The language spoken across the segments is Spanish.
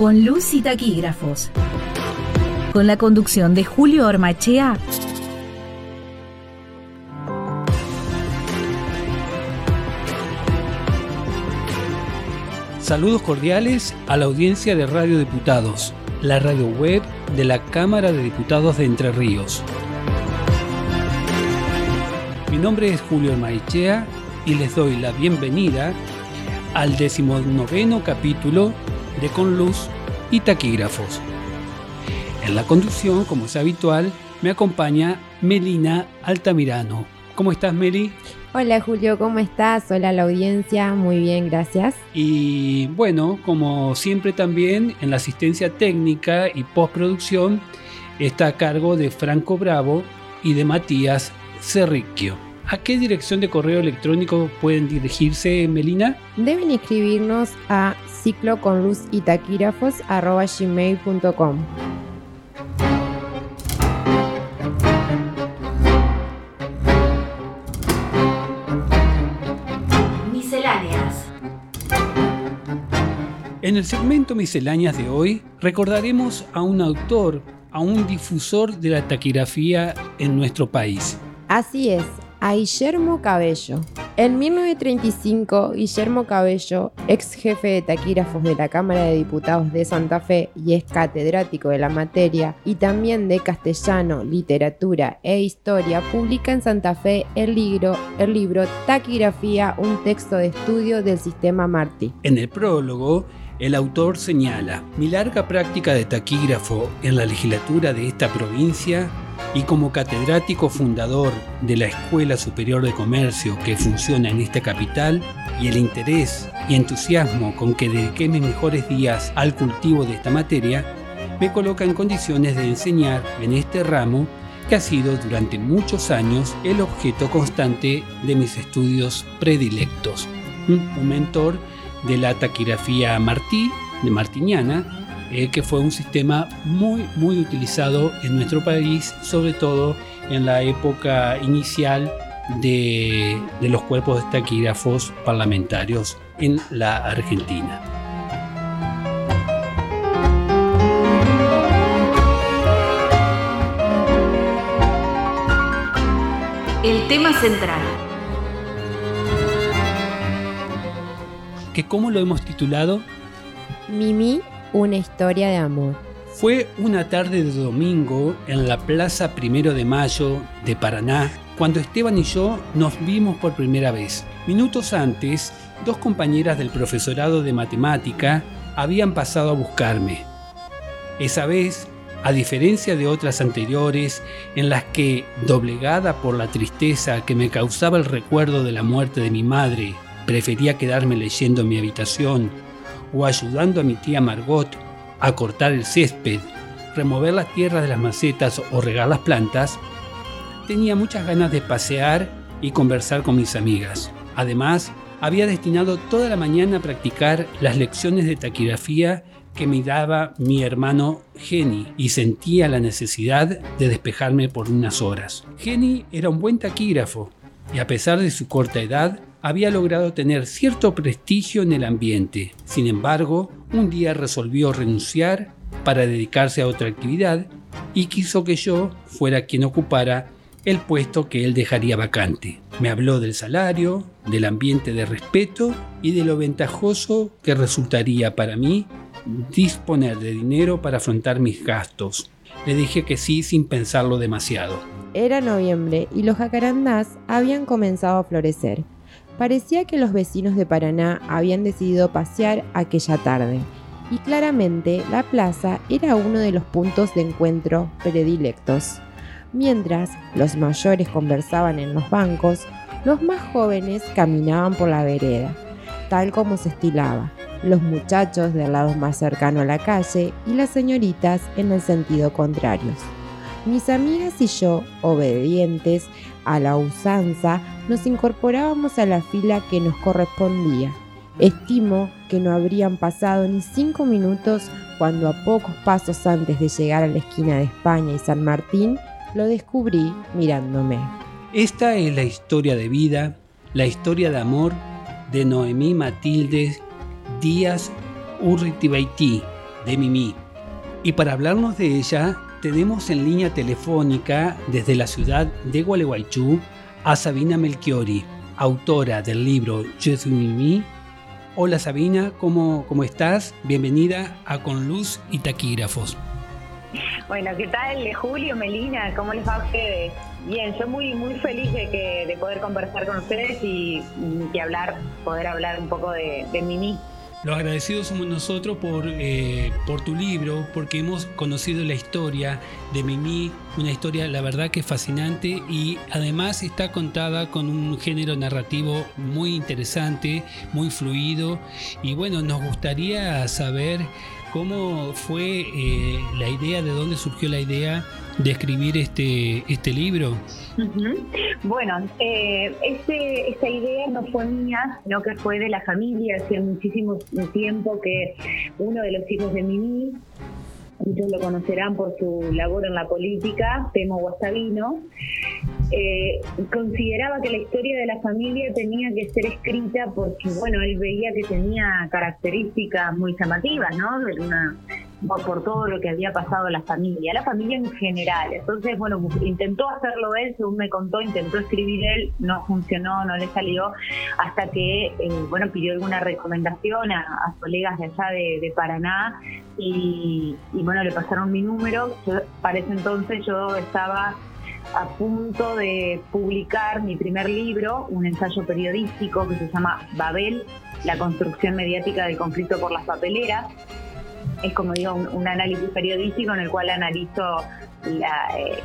con luz y taquígrafos. Con la conducción de Julio Ormachea. Saludos cordiales a la audiencia de Radio Diputados, la radio web de la Cámara de Diputados de Entre Ríos. Mi nombre es Julio Ormachea y les doy la bienvenida al decimonoveno capítulo de Con Luz y Taquígrafos. En la conducción, como es habitual, me acompaña Melina Altamirano. ¿Cómo estás, Meli? Hola Julio, ¿cómo estás? Hola la audiencia, muy bien, gracias. Y bueno, como siempre también en la asistencia técnica y postproducción está a cargo de Franco Bravo y de Matías Cerricchio. ¿A qué dirección de correo electrónico pueden dirigirse, Melina? Deben escribirnos a ciclo con luz y gmail.com. Misceláneas. En el segmento Misceláneas de hoy recordaremos a un autor, a un difusor de la taquigrafía en nuestro país. Así es, a Guillermo Cabello. En 1935, Guillermo Cabello, ex jefe de taquígrafos de la Cámara de Diputados de Santa Fe y es catedrático de la materia y también de castellano, literatura e historia, publica en Santa Fe el libro, el libro Taquigrafía, un texto de estudio del sistema Martí. En el prólogo, el autor señala, mi larga práctica de taquígrafo en la legislatura de esta provincia y como catedrático fundador de la Escuela Superior de Comercio que funciona en esta capital y el interés y entusiasmo con que dediqué mis mejores días al cultivo de esta materia, me coloca en condiciones de enseñar en este ramo que ha sido durante muchos años el objeto constante de mis estudios predilectos. Un mentor de la taquigrafía Martí, de Martiniana, eh, que fue un sistema muy, muy utilizado en nuestro país, sobre todo en la época inicial de, de los cuerpos de taquígrafos parlamentarios en la Argentina. El tema central. ¿Que ¿Cómo lo hemos titulado? Mimi una historia de amor. Fue una tarde de domingo en la Plaza Primero de Mayo de Paraná cuando Esteban y yo nos vimos por primera vez. Minutos antes, dos compañeras del profesorado de matemática habían pasado a buscarme. Esa vez, a diferencia de otras anteriores en las que, doblegada por la tristeza que me causaba el recuerdo de la muerte de mi madre, prefería quedarme leyendo en mi habitación o ayudando a mi tía Margot a cortar el césped, remover las tierras de las macetas o regar las plantas, tenía muchas ganas de pasear y conversar con mis amigas. Además, había destinado toda la mañana a practicar las lecciones de taquigrafía que me daba mi hermano Jenny y sentía la necesidad de despejarme por unas horas. Jenny era un buen taquígrafo y a pesar de su corta edad, había logrado tener cierto prestigio en el ambiente. Sin embargo, un día resolvió renunciar para dedicarse a otra actividad y quiso que yo fuera quien ocupara el puesto que él dejaría vacante. Me habló del salario, del ambiente de respeto y de lo ventajoso que resultaría para mí disponer de dinero para afrontar mis gastos. Le dije que sí sin pensarlo demasiado. Era noviembre y los jacarandás habían comenzado a florecer. Parecía que los vecinos de Paraná habían decidido pasear aquella tarde, y claramente la plaza era uno de los puntos de encuentro predilectos. Mientras los mayores conversaban en los bancos, los más jóvenes caminaban por la vereda, tal como se estilaba, los muchachos del lado más cercano a la calle y las señoritas en el sentido contrario. Mis amigas y yo, obedientes, a la usanza, nos incorporábamos a la fila que nos correspondía. Estimo que no habrían pasado ni cinco minutos cuando a pocos pasos antes de llegar a la esquina de España y San Martín, lo descubrí mirándome. Esta es la historia de vida, la historia de amor de Noemí Matilde Díaz Urritibaití, de Mimi. Y para hablarnos de ella, tenemos en línea telefónica desde la ciudad de Gualeguaychú a Sabina Melchiori, autora del libro soy Mimi. Hola Sabina, ¿cómo, ¿cómo estás? Bienvenida a Con Luz y Taquígrafos. Bueno, ¿qué tal Julio, Melina? ¿Cómo les va a ustedes? Bien, yo muy muy feliz de que de poder conversar con ustedes y, hablar, poder hablar un poco de Mimi. Los agradecidos somos nosotros por, eh, por tu libro, porque hemos conocido la historia de Mimi, una historia la verdad que fascinante y además está contada con un género narrativo muy interesante, muy fluido. Y bueno, nos gustaría saber cómo fue eh, la idea, de dónde surgió la idea de escribir este, este libro. Bueno, eh, este, esta idea no fue mía, sino que fue de la familia. Hacía muchísimo tiempo que uno de los hijos de Mimi, muchos lo conocerán por su labor en la política, Temo Guastavino, eh, consideraba que la historia de la familia tenía que ser escrita porque, bueno, él veía que tenía características muy llamativas, ¿no? Una por todo lo que había pasado en la familia, la familia en general. Entonces, bueno, intentó hacerlo él, según me contó, intentó escribir él, no funcionó, no le salió, hasta que, eh, bueno, pidió alguna recomendación a, colegas de allá de, Paraná y, bueno, le pasaron mi número. para ese entonces yo estaba a punto de publicar mi primer libro, un ensayo periodístico que se llama Babel, la construcción mediática del conflicto por las papeleras es como digo, un, análisis periodístico en el cual analizo eh,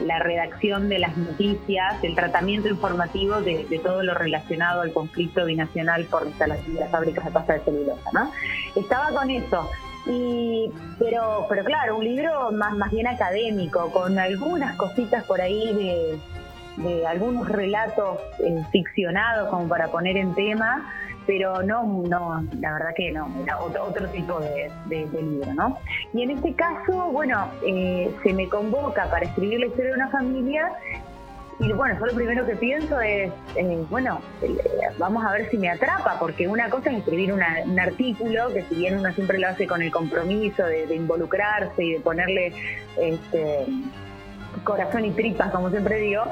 la, redacción de las noticias, el tratamiento informativo de, todo lo relacionado al conflicto binacional por la instalación de las fábricas de pasta de celulosa. ¿no? Estaba con eso. Y, pero, pero claro, un libro más, más bien académico, con algunas cositas por ahí de, de algunos relatos eh, ficcionados como para poner en tema, pero no, no, la verdad que no, era otro, tipo de, libro, ¿no? Y en este caso, bueno, eh, se me convoca para escribir la historia de una familia y bueno, yo lo primero que pienso es, eh, bueno, vamos a ver si me atrapa, porque una cosa es escribir un artículo, que si bien uno siempre lo hace con el compromiso de, de involucrarse y de ponerle este, corazón y tripas, como siempre digo,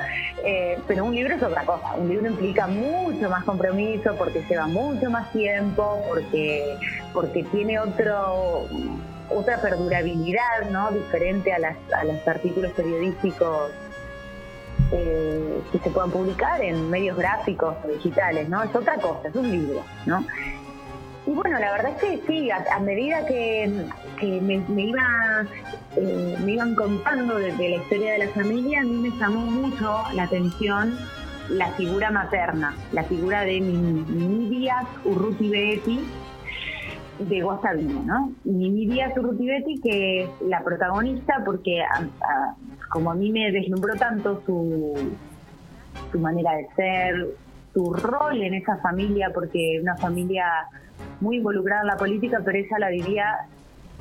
eh, pero un libro es otra cosa. Un libro implica mucho más compromiso porque lleva mucho más tiempo, porque, porque tiene otro otra perdurabilidad, ¿no? Diferente a, las, a los artículos periodísticos eh, que se puedan publicar en medios gráficos o digitales, ¿no? Es otra cosa, es un libro, ¿no? Y bueno, la verdad es que sí, a, medida que, me, iba, eh, me iban contando de, la historia de la familia, a mí me llamó mucho la atención la figura materna, la figura de Mimi Díaz Urruti Betty de Guastavino, ¿no? Mimi Díaz Urruti Betty, que es la protagonista, porque como a mí me deslumbró tanto su, su manera de ser, su rol en esa familia, porque una familia muy involucrada en la política, pero ella la vivía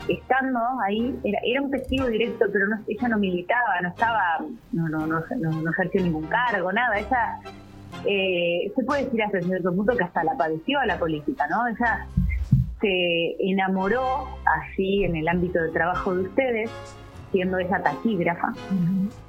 estando ahí, era, era un testigo directo, pero no, ella no militaba, no estaba, no, no, no, no, ejerció ningún cargo, nada. Ella, eh, se puede decir hasta cierto punto que hasta la padeció a la política, ¿no? Ella se enamoró así en el ámbito de trabajo de ustedes, siendo esa taquígrafa.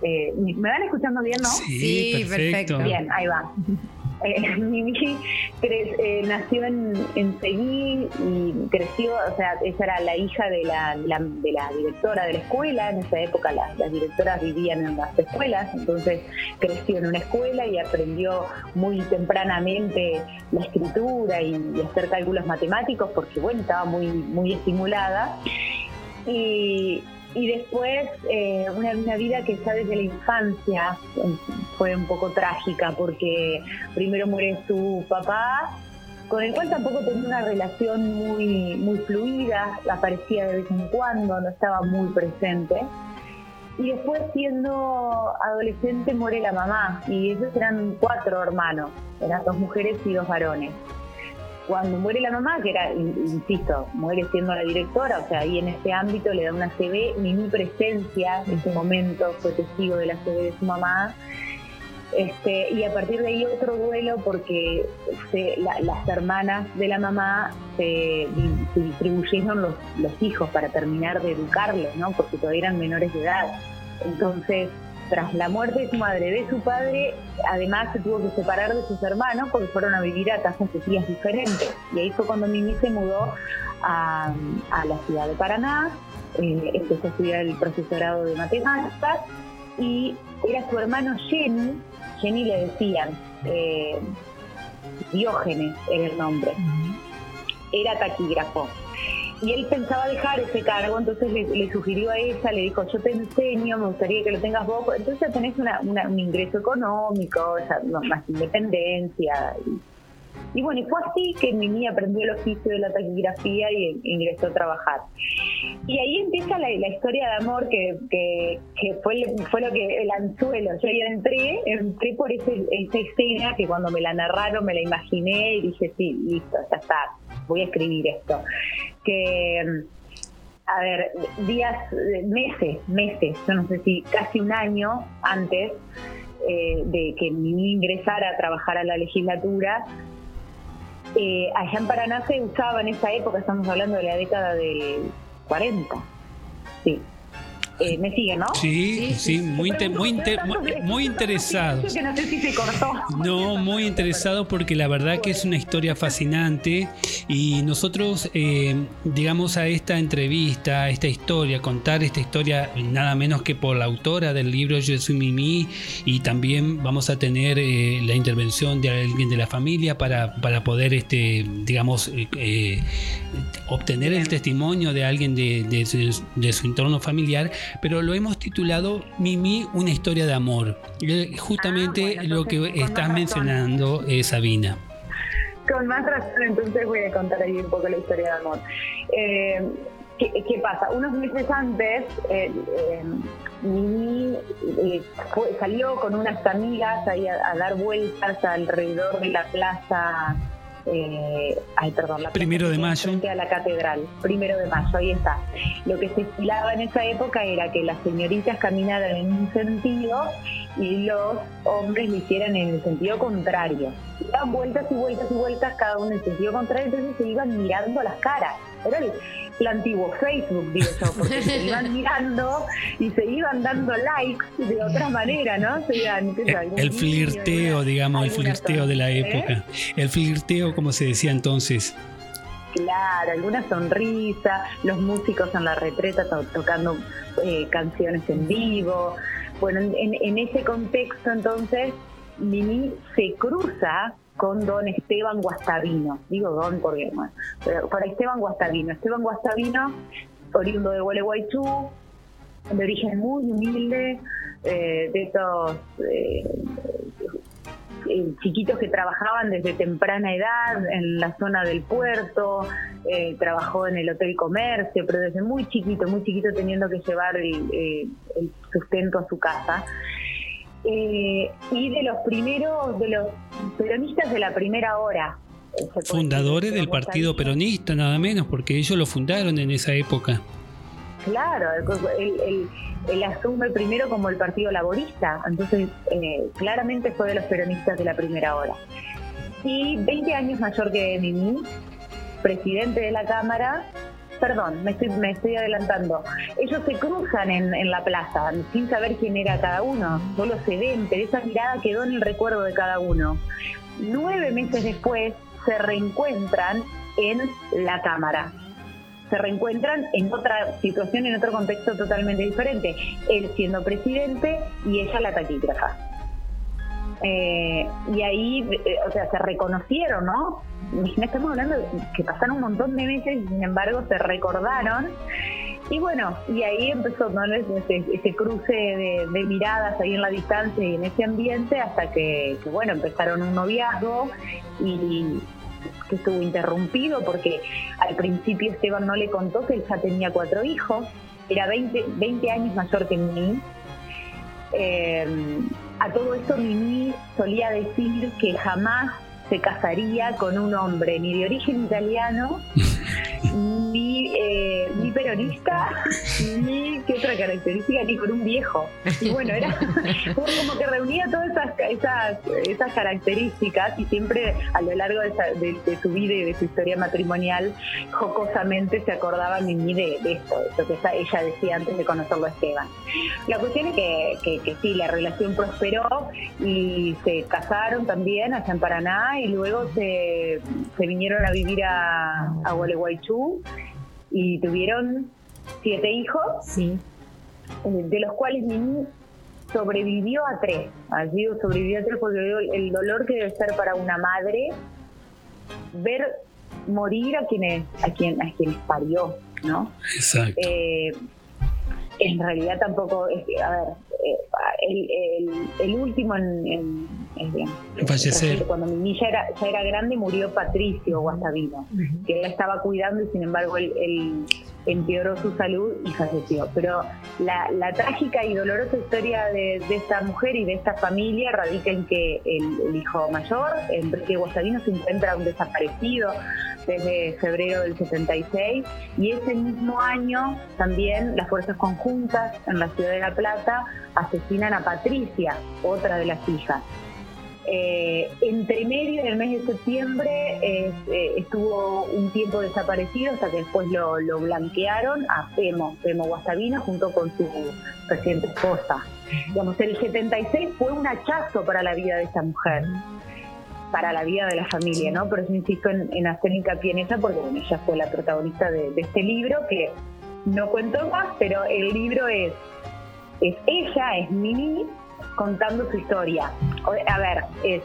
Eh, ¿Me van escuchando bien, no? Sí, perfecto. Bien, ahí va. Eh, Mimi eh, nació en, Seguí y creció, o sea, ella era la hija de la, de la directora de la escuela, en esa época las, directoras vivían en las escuelas, entonces creció en una escuela y aprendió muy tempranamente la escritura y, y hacer cálculos matemáticos porque, bueno, estaba muy, muy estimulada. Y, y después eh, una, vida que ya desde la infancia fue un poco trágica porque primero muere su papá con el cual tampoco tenía una relación muy muy fluida aparecía de vez en cuando no estaba muy presente. Y después siendo adolescente muere la mamá y esos eran cuatro hermanos eran dos mujeres y dos varones cuando muere la mamá, que era, insisto, muere siendo la directora, o sea, ahí en ese ámbito le da una CB, ni mi presencia en ese momento fue testigo de la CB de su mamá. Este, y a partir de ahí otro duelo porque las hermanas de la mamá se, distribuyeron los, los, hijos para terminar de educarlos, ¿no? porque todavía eran menores de edad. Entonces, tras la muerte de su madre, de su padre, además se tuvo que separar de sus hermanos porque fueron a vivir a casas de tías diferentes. Y ahí fue cuando Mimi se mudó a, la ciudad de Paraná, eh, empezó a estudiar el profesorado de matemáticas y era su hermano Jenny, Jenny le decían, eh, Diógenes era el nombre, era taquígrafo. Y él pensaba dejar ese cargo, entonces le, sugirió a ella, le dijo, yo te enseño, me gustaría que lo tengas vos, entonces tenés un ingreso económico, más independencia. Y, bueno, y fue así que Mimi aprendió el oficio de la taquigrafía y ingresó a trabajar. Y ahí empieza la, historia de amor que, que, fue, lo que el anzuelo. Yo ya entré, entré por ese, esa escena que cuando me la narraron me la imaginé y dije, sí, listo, ya está, voy a escribir esto. Que, a ver, días, meses, meses, yo no sé si casi un año antes eh, de que Mimi ingresara a trabajar a la legislatura, eh, allá en Paraná se usaba en esa época, estamos hablando de la década del 40. Sí. Eh, me sigue, ¿no? Sí, sí, muy, muy, muy, interesado. No, muy interesado porque la verdad que es una historia fascinante y nosotros, eh, digamos, a esta entrevista, a esta historia, contar esta historia nada menos que por la autora del libro Yo soy Mimi y también vamos a tener eh, la intervención de alguien de la familia para, para poder, este, digamos, obtener el testimonio de alguien de, de su entorno familiar pero lo hemos titulado Mimi, una historia de amor. Justamente ah, lo que estás mencionando, es Sabina. Con más razón, entonces voy a contar ahí un poco la historia de amor. Eh, ¿qué, pasa? Unos meses antes, eh, eh, Mimi salió con unas amigas ahí a dar vueltas alrededor de la plaza eh, ay, perdón, la primero de mayo. Frente a la catedral, primero de mayo, ahí está. Lo que se estilaba en esa época era que las señoritas caminaran en un sentido y los hombres lo hicieran en el sentido contrario. Daban vueltas y vueltas y vueltas, cada uno en el sentido contrario, entonces se iban mirando las caras. Era el, el antiguo Facebook, digo yo, porque se iban mirando y se iban dando likes de otra manera, ¿no? el, flirteo, digamos, el flirteo de la ¿eh? época. El flirteo, como se decía entonces. Claro, alguna sonrisa, los músicos en la retreta tocando eh, canciones en vivo. Bueno, en, en ese contexto entonces, Mimi se cruza con don Esteban Guastavino. Digo don porque, bueno, pero para Esteban Guastavino. Esteban Guastavino, oriundo de Gualeguaychú, de origen muy humilde, eh, de estos eh, eh, chiquitos que trabajaban desde temprana edad en la zona del puerto, trabajó en el Hotel Comercio, pero desde muy chiquito, muy chiquito teniendo que llevar el sustento a su casa. Eh, y de los primeros, de los peronistas de la primera hora. Fundadores del Partido Peronista, nada menos, porque ellos lo fundaron en esa época. Claro, él, asume primero como el Partido Laborista, entonces eh, claramente fue de los peronistas de la primera hora. Y 20 años mayor que Mimi, presidente de la Cámara, perdón, me estoy, me estoy adelantando. Ellos se cruzan en, la plaza sin saber quién era cada uno, solo se ven, pero esa mirada quedó en el recuerdo de cada uno. Nueve meses después se reencuentran en la Cámara. Se reencuentran en otra situación, en otro contexto totalmente diferente. Él siendo presidente y ella la taquígrafa. Eh, y ahí, eh, o sea, se reconocieron, ¿no? Estamos hablando de que pasaron un montón de meses y sin embargo se recordaron. Y bueno, y ahí empezó ¿no? ese, cruce de, miradas ahí en la distancia y en ese ambiente hasta que, bueno, empezaron un noviazgo y, que estuvo interrumpido porque al principio Esteban no le contó que él ya tenía cuatro hijos, era 20, 20 años mayor que mí. Eh, a todo esto Mimi solía decir que jamás se casaría con un hombre ni de origen italiano ni, eh, ni peronista, ni qué otra característica, ni con un viejo. Y bueno, era como que reunía todas esas, esas, características y siempre a lo largo de, su vida y de su historia matrimonial, jocosamente se acordaba Mimi de, de esto, de lo que ella decía antes de conocerlo a Esteban. La cuestión es que, que, sí, la relación prosperó y se casaron también allá en Paraná y luego se, se vinieron a vivir a, a Gualeguaychú y tuvieron siete hijos, sí. Eh, de los cuales Mimi sobrevivió a tres. Allí sobrevivió a tres porque el dolor que debe ser para una madre ver morir a quienes a quien a quienes parió, ¿no? Exacto. Eh, en realidad tampoco, es, a ver, eh, el, último en, fallecer. Cuando mi ya era, ya era grande murió Patricio Guastavino, que él la estaba cuidando y sin embargo él, empeoró su salud y falleció. Pero la, trágica y dolorosa historia de, esta mujer y de esta familia radica en que el, hijo mayor, Enrique Guastavino, se encuentra un desaparecido desde febrero del 76 y ese mismo año también las fuerzas conjuntas en la ciudad de La Plata asesinan a Patricia, otra de las hijas. Eh, entre medio, en el mes de septiembre, eh, estuvo un tiempo desaparecido hasta que después lo, blanquearon a Pemo, Pemo Guastavino, junto con su reciente esposa. Digamos, el 76 fue un hachazo para la vida de esta mujer para la vida de la familia, ¿no? Por eso insisto en, hacer hincapié en ella, porque ella fue la protagonista de, este libro, que no cuento más, pero el libro es, es ella, es Mimi, contando su historia. A ver, es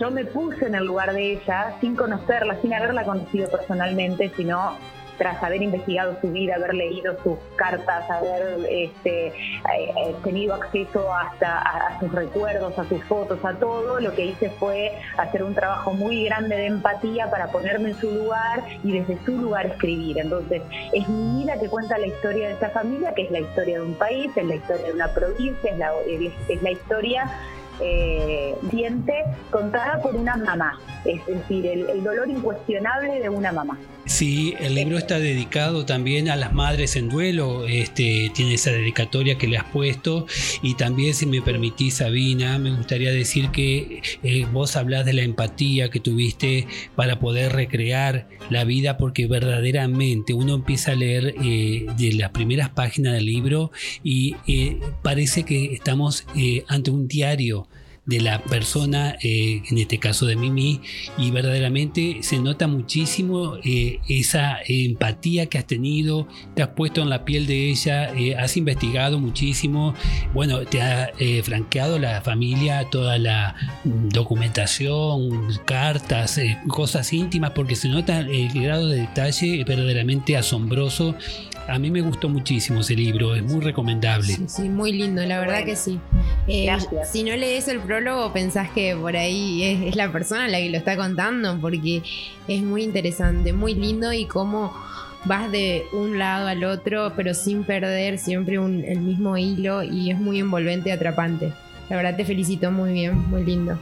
yo me puse en el lugar de ella sin conocerla, sin haberla conocido personalmente, sino tras haber investigado su vida, haber leído sus cartas, haber este, eh, tenido acceso hasta a, sus recuerdos, a sus fotos, a todo, lo que hice fue hacer un trabajo muy grande de empatía para ponerme en su lugar y desde su lugar escribir. Entonces, es mi vida que cuenta la historia de esta familia, que es la historia de un país, es la historia de una provincia, es la, es la historia eh, contada por una mamá, es decir, el, dolor incuestionable de una mamá. Sí, el libro está dedicado también a las madres en duelo, este, tiene esa dedicatoria que le has puesto. Y también si me permitís Sabina, me gustaría decir que eh, vos hablas de la empatía que tuviste para poder recrear la vida porque verdaderamente uno empieza a leer eh, de las primeras páginas del libro y parece que estamos ante un diario de la persona, eh, en este caso de Mimi, y verdaderamente se nota muchísimo eh, esa empatía que has tenido, te has puesto en la piel de ella, eh, has investigado muchísimo, bueno, te ha franqueado la familia, toda la documentación, cartas, cosas íntimas, porque se nota el grado de detalle verdaderamente asombroso a mí me gustó muchísimo ese libro, es muy recomendable. Sí, sí muy lindo, la verdad que sí. Eh, si no lees el prólogo, pensás que por ahí es, la persona la que lo está contando, porque es muy interesante, muy lindo y cómo vas de un lado al otro, pero sin perder siempre el mismo hilo y es muy envolvente y atrapante. La verdad te felicito muy bien, muy lindo.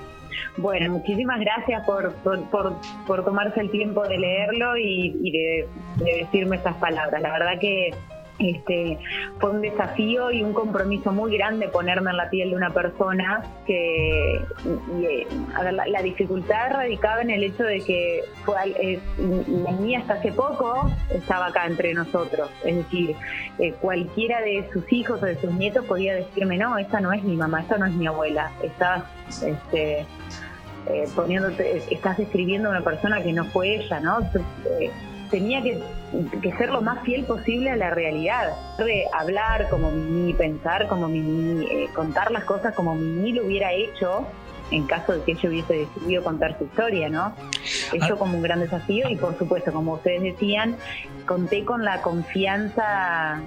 Bueno, muchísimas gracias por, por, tomarse el tiempo de leerlo y, de, decirme estas palabras. La verdad que este, fue un desafío y un compromiso muy grande ponerme en la piel de una persona que la, dificultad radicaba en el hecho de que fue, eh, la mía hasta hace poco estaba acá entre nosotros, es decir, eh, cualquiera de sus hijos o de sus nietos podía decirme, no, esta no es mi mamá, esta no es mi abuela, estás este, eh, poniéndote, estás describiendo a una persona que no fue ella, ¿no? Eh, tenía que, ser lo más fiel posible a la realidad, de hablar como Mimi, pensar como Mimi, eh, contar las cosas como Mimi lo hubiera hecho en caso de que ella hubiese decidido contar su historia, ¿no? Eso ah. como un gran desafío y por supuesto, como ustedes decían, conté con la confianza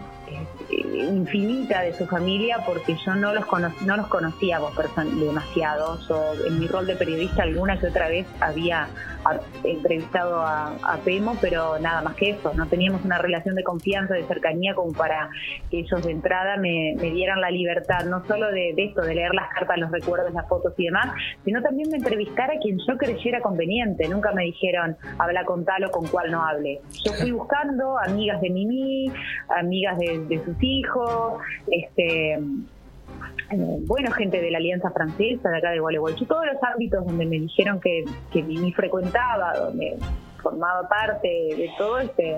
infinita de su familia porque yo no los no los conocíamos demasiado. Yo en mi rol de periodista alguna que otra vez había entrevistado a, Pemo, pero nada más que eso. No teníamos una relación de confianza, de cercanía como para que ellos de entrada me, dieran la libertad, no solo de, esto, de leer las cartas, los recuerdos, las fotos y demás, sino también de entrevistar a quien yo creyera conveniente. Nunca me dijeron, habla con tal o con cual no hable. Yo fui buscando amigas de Mimi, amigas de de, sus hijos, este eh, bueno, gente de la Alianza Francesa, de acá de Gualeguaychú, todos los ámbitos donde me dijeron que, que frecuentaba, donde formaba parte de todo, este,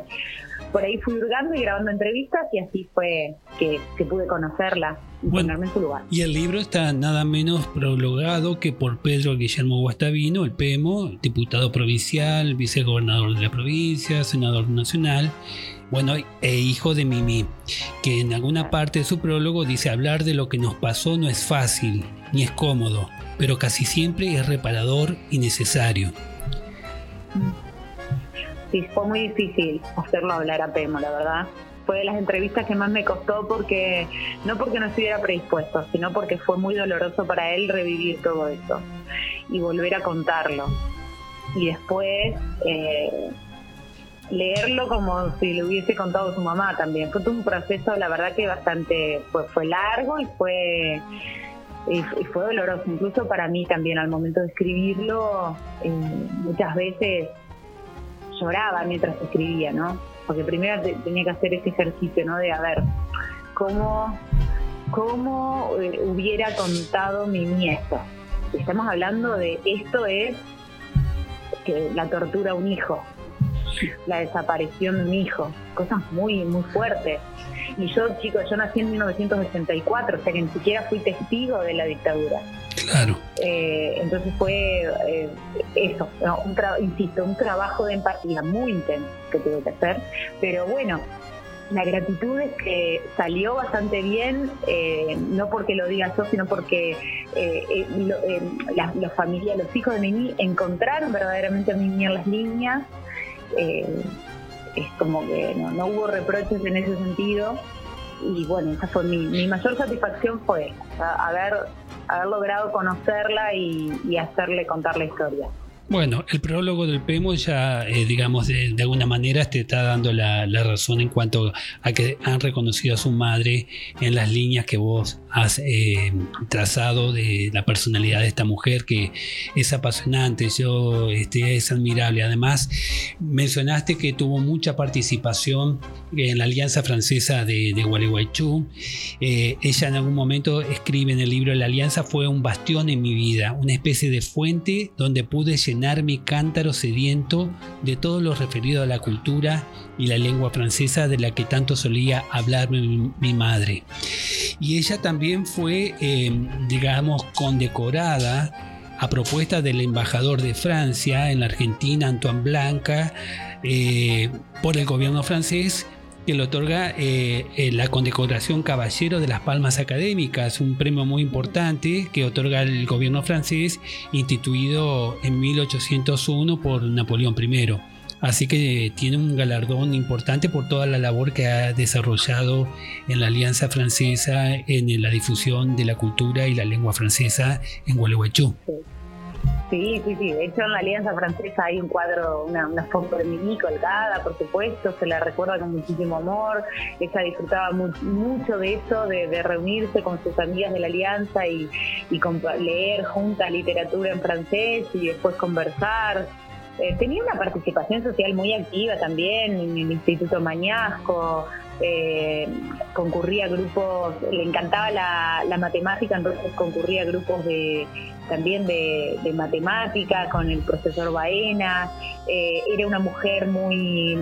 por ahí fui hurgando y grabando entrevistas y así fue que, pude conocerla y ponerme en su lugar. Y el libro está nada menos prologado que por Pedro Guillermo Guastavino, el PEMO, diputado provincial, vicegobernador de la provincia, senador nacional bueno, e hijo de Mimi, que en alguna parte de su prólogo dice hablar de lo que nos pasó no es fácil, ni es cómodo, pero casi siempre es reparador y necesario. Sí, fue muy difícil hacerlo hablar a Pemo, la verdad. Fue de las entrevistas que más me costó porque, no porque no estuviera predispuesto, sino porque fue muy doloroso para él revivir todo eso y volver a contarlo. Y después... Eh, leerlo como si le hubiese contado su mamá también. Fue un proceso, la verdad que bastante, pues fue largo y fue y, fue doloroso, incluso para mí también al momento de escribirlo, eh, muchas veces lloraba mientras escribía, ¿no? Porque primero tenía que hacer ese ejercicio, ¿no? De a ver, ¿cómo, cómo eh, hubiera contado mi nieto? Estamos hablando de esto es la tortura a un hijo, la desaparición de mi hijo, cosas muy, muy fuertes. Y yo, chicos, yo nací en 1984, o sea que ni siquiera fui testigo de la dictadura. Claro. Eh, entonces fue eh, eso, un insisto, un trabajo de empatía muy intenso que tuve que hacer, pero bueno, la gratitud es que salió bastante bien, eh, no porque lo diga yo, sino porque la, familia, los hijos de Mimi encontraron verdaderamente a Mimi en las líneas, eh, es como que no, hubo reproches en ese sentido. Y bueno, esa fue mi, mayor satisfacción fue haber, haber logrado conocerla y, hacerle contar la historia. Bueno, el prólogo del PEMO ya, eh, digamos, de, alguna manera te está dando la, razón en cuanto a que han reconocido a su madre en las líneas que vos eh, trazado de la personalidad de esta mujer que es apasionante, yo, este, es admirable. Además, mencionaste que tuvo mucha participación en la Alianza Francesa de, de Gualeguaychú. Eh, ella en algún momento escribe en el libro La Alianza fue un bastión en mi vida, una especie de fuente donde pude llenar mi cántaro sediento de todo lo referido a la cultura y la lengua francesa de la que tanto solía hablarme mi, madre. Y ella también fue, em, digamos, condecorada a propuesta del embajador de Francia en la Argentina, Antoine Blanca, eh, por el gobierno francés que le otorga eh, eh, la condecoración Caballero de las Palmas Académicas, un premio muy importante que otorga el gobierno francés, instituido en 1801 por Napoleón I. Así que tiene un galardón importante por toda la labor que ha desarrollado en la Alianza Francesa en la difusión de la cultura y la lengua francesa en Gualeguaychú. Sí, sí, sí. De hecho, en la Alianza Francesa hay un cuadro, una, foto de Mimi colgada, por supuesto. Se la recuerda con muchísimo amor. Ella disfrutaba mucho de eso, de, reunirse con sus amigas de la Alianza y, leer juntas literatura en francés y después conversar. Eh, tenía una participación social muy activa también en el Instituto Mañasco. Eh, concurría a grupos, le encantaba la, la matemática, entonces concurría a grupos de también de, matemática con el profesor Baena. Eh, era una mujer muy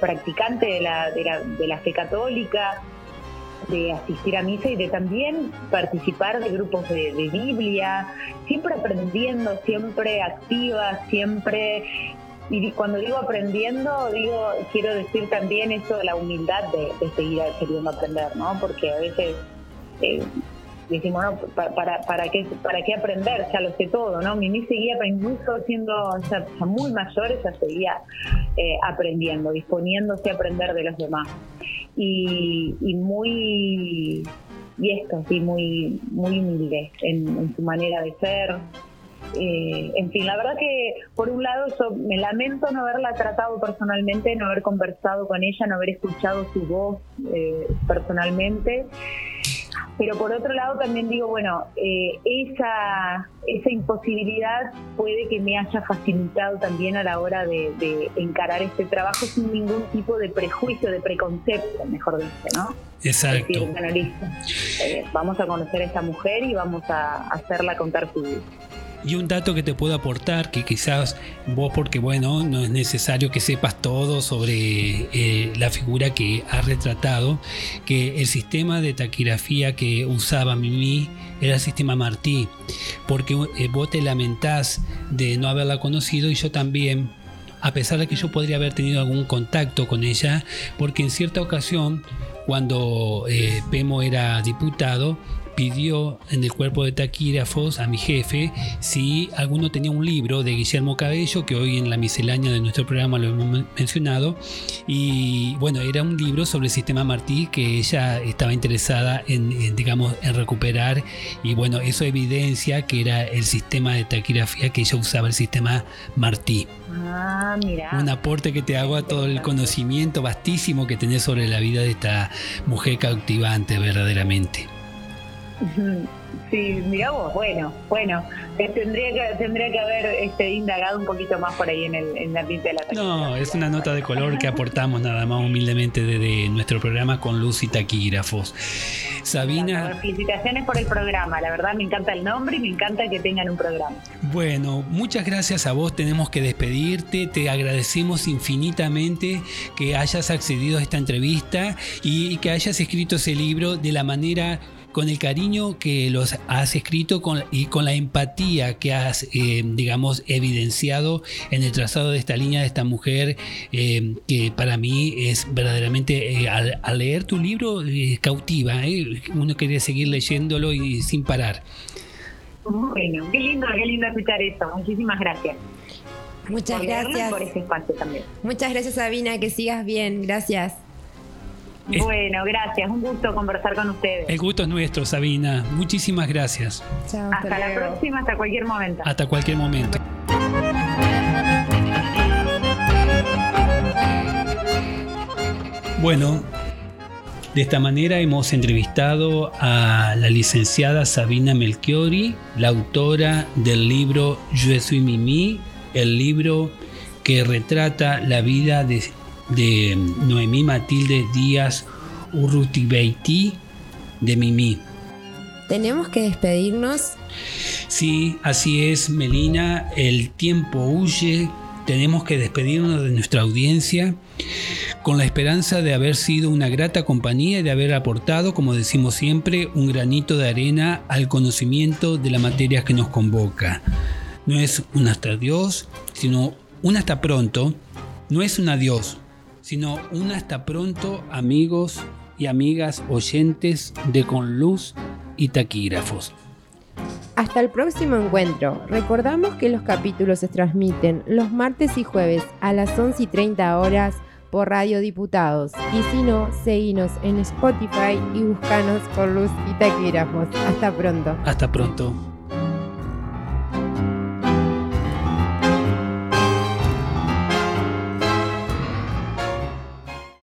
practicante de la, de, la, fe católica, de asistir a misa y de también participar de grupos de, Biblia, siempre aprendiendo, siempre activa, siempre y cuando digo aprendiendo, digo, quiero decir también eso de la humildad de, seguir queriendo aprender, ¿no? Porque a veces eh, decimos, no, para, para, qué, ¿para qué aprender? Ya lo sé todo, ¿no? Mimi seguía, incluso siendo ya, muy mayor, ella seguía eh, aprendiendo, disponiéndose a aprender de los demás. Y, muy y esto muy muy humilde en, su manera de ser. Eh, en fin la verdad que por un lado yo me lamento no haberla tratado personalmente no haber conversado con ella no haber escuchado su voz eh, personalmente pero por otro lado también digo, bueno, eh, esa, esa imposibilidad puede que me haya facilitado también a la hora de, encarar este trabajo sin ningún tipo de prejuicio, de preconcepto, mejor dicho, ¿no? Exacto. Eh, vamos a conocer a esta mujer y vamos a hacerla contar su vida. Y un dato que te puedo aportar, que quizás vos, porque bueno, no es necesario que sepas todo sobre eh, la figura que has retratado, que el sistema de taquigrafía que usaba Mimi era el sistema Martí, porque eh, vos te lamentás de no haberla conocido y yo también, a pesar de que yo podría haber tenido algún contacto con ella, porque en cierta ocasión, cuando eh, Pemo era diputado, pidió en el cuerpo de taquígrafos a mi jefe si alguno tenía un libro de Guillermo Cabello, que hoy en la miscelánea de nuestro programa lo hemos mencionado, y bueno, era un libro sobre el sistema Martí que ella estaba interesada en, digamos, en recuperar, y bueno, eso evidencia que era el sistema de taquigrafía que ella usaba, el sistema Martí. Ah. Un aporte que te hago a todo el conocimiento vastísimo que tenés sobre la vida de esta mujer cautivante verdaderamente. Sí, mira vos, bueno, bueno, eh, tendría que tendría que haber este, indagado un poquito más por ahí en el, en ambiente de la No, es una nota de color que aportamos nada más humildemente desde nuestro programa con luz y taquígrafos. Sabina. felicitaciones por el programa, la verdad me encanta el nombre y me encanta que tengan un programa. Bueno, muchas gracias a vos, tenemos que despedirte, te agradecemos infinitamente que hayas accedido a esta entrevista y que hayas escrito ese libro de la manera con el cariño que los has escrito con, y con la empatía que has, eh, digamos, evidenciado en el trazado de esta línea de esta mujer, eh, que para mí es verdaderamente, eh, al, leer tu libro, cautiva. Uno quiere seguir leyéndolo y sin parar. Bueno, qué lindo, qué lindo escuchar eso. Muchísimas gracias. Muchas gracias. Por ese espacio también. Muchas gracias, Sabina. Que sigas bien. Gracias. Bueno, gracias. Un gusto conversar con ustedes. El gusto es nuestro, Sabina. Muchísimas gracias. hasta, la próxima, hasta cualquier momento. Hasta cualquier momento. Bueno, de esta manera hemos entrevistado a la licenciada Sabina Melchiori, la autora del libro Yo soy Mimi, el libro que retrata la vida de de Noemí Matilde Díaz Urrutibeiti de Mimi. ¿Tenemos que despedirnos? Sí, así es, Melina. El tiempo huye. Tenemos que despedirnos de nuestra audiencia con la esperanza de haber sido una grata compañía y de haber aportado, como decimos siempre, un granito de arena al conocimiento de la materia que nos convoca. No es un hasta Dios, sino un hasta pronto. No es un adiós, sino un hasta pronto amigos y amigas oyentes de Con Luz y Taquígrafos. Hasta el próximo encuentro. Recordamos que los capítulos se transmiten los martes y jueves a las 11 y 30 horas por Radio Diputados. Y si no, seguinos en Spotify y buscanos con Luz y Taquígrafos. Hasta pronto. Hasta pronto.